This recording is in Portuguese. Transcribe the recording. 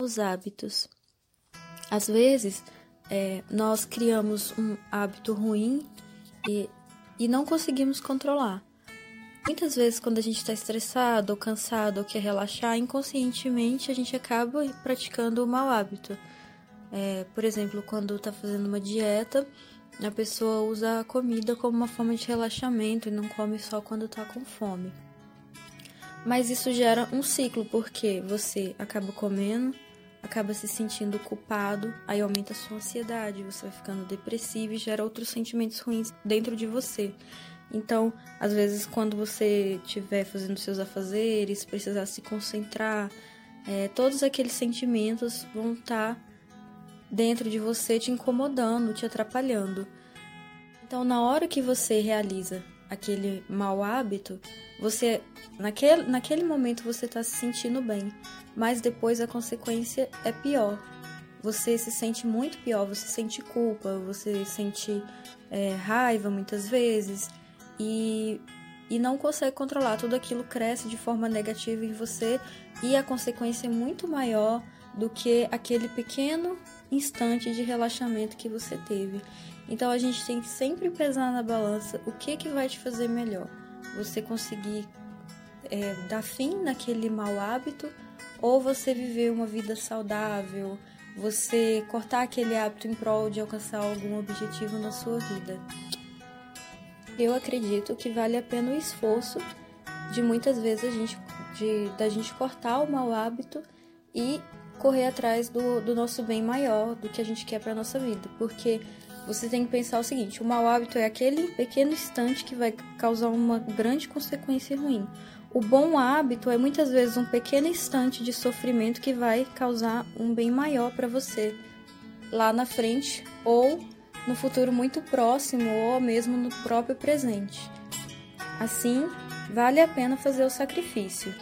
Os hábitos. Às vezes, é, nós criamos um hábito ruim e, e não conseguimos controlar. Muitas vezes, quando a gente está estressado ou cansado ou quer relaxar, inconscientemente a gente acaba praticando o mau hábito. É, por exemplo, quando está fazendo uma dieta, a pessoa usa a comida como uma forma de relaxamento e não come só quando está com fome. Mas isso gera um ciclo, porque você acaba comendo, acaba se sentindo culpado, aí aumenta a sua ansiedade, você vai ficando depressivo e gera outros sentimentos ruins dentro de você. Então, às vezes, quando você estiver fazendo seus afazeres, precisar se concentrar, é, todos aqueles sentimentos vão estar tá dentro de você te incomodando, te atrapalhando. Então, na hora que você realiza aquele mau hábito, você naquele, naquele momento você está se sentindo bem, mas depois a consequência é pior. Você se sente muito pior, você sente culpa, você sente é, raiva muitas vezes e, e não consegue controlar. Tudo aquilo cresce de forma negativa em você e a consequência é muito maior do que aquele pequeno instante de relaxamento que você teve. Então a gente tem que sempre pesar na balança o que que vai te fazer melhor. Você conseguir é, dar fim naquele mau hábito ou você viver uma vida saudável, você cortar aquele hábito em prol de alcançar algum objetivo na sua vida. Eu acredito que vale a pena o esforço de muitas vezes a gente de da gente cortar o mau hábito e correr atrás do, do nosso bem maior, do que a gente quer para nossa vida, porque você tem que pensar o seguinte: o mau hábito é aquele pequeno instante que vai causar uma grande consequência ruim. O bom hábito é muitas vezes um pequeno instante de sofrimento que vai causar um bem maior para você lá na frente ou no futuro muito próximo ou mesmo no próprio presente. Assim, vale a pena fazer o sacrifício.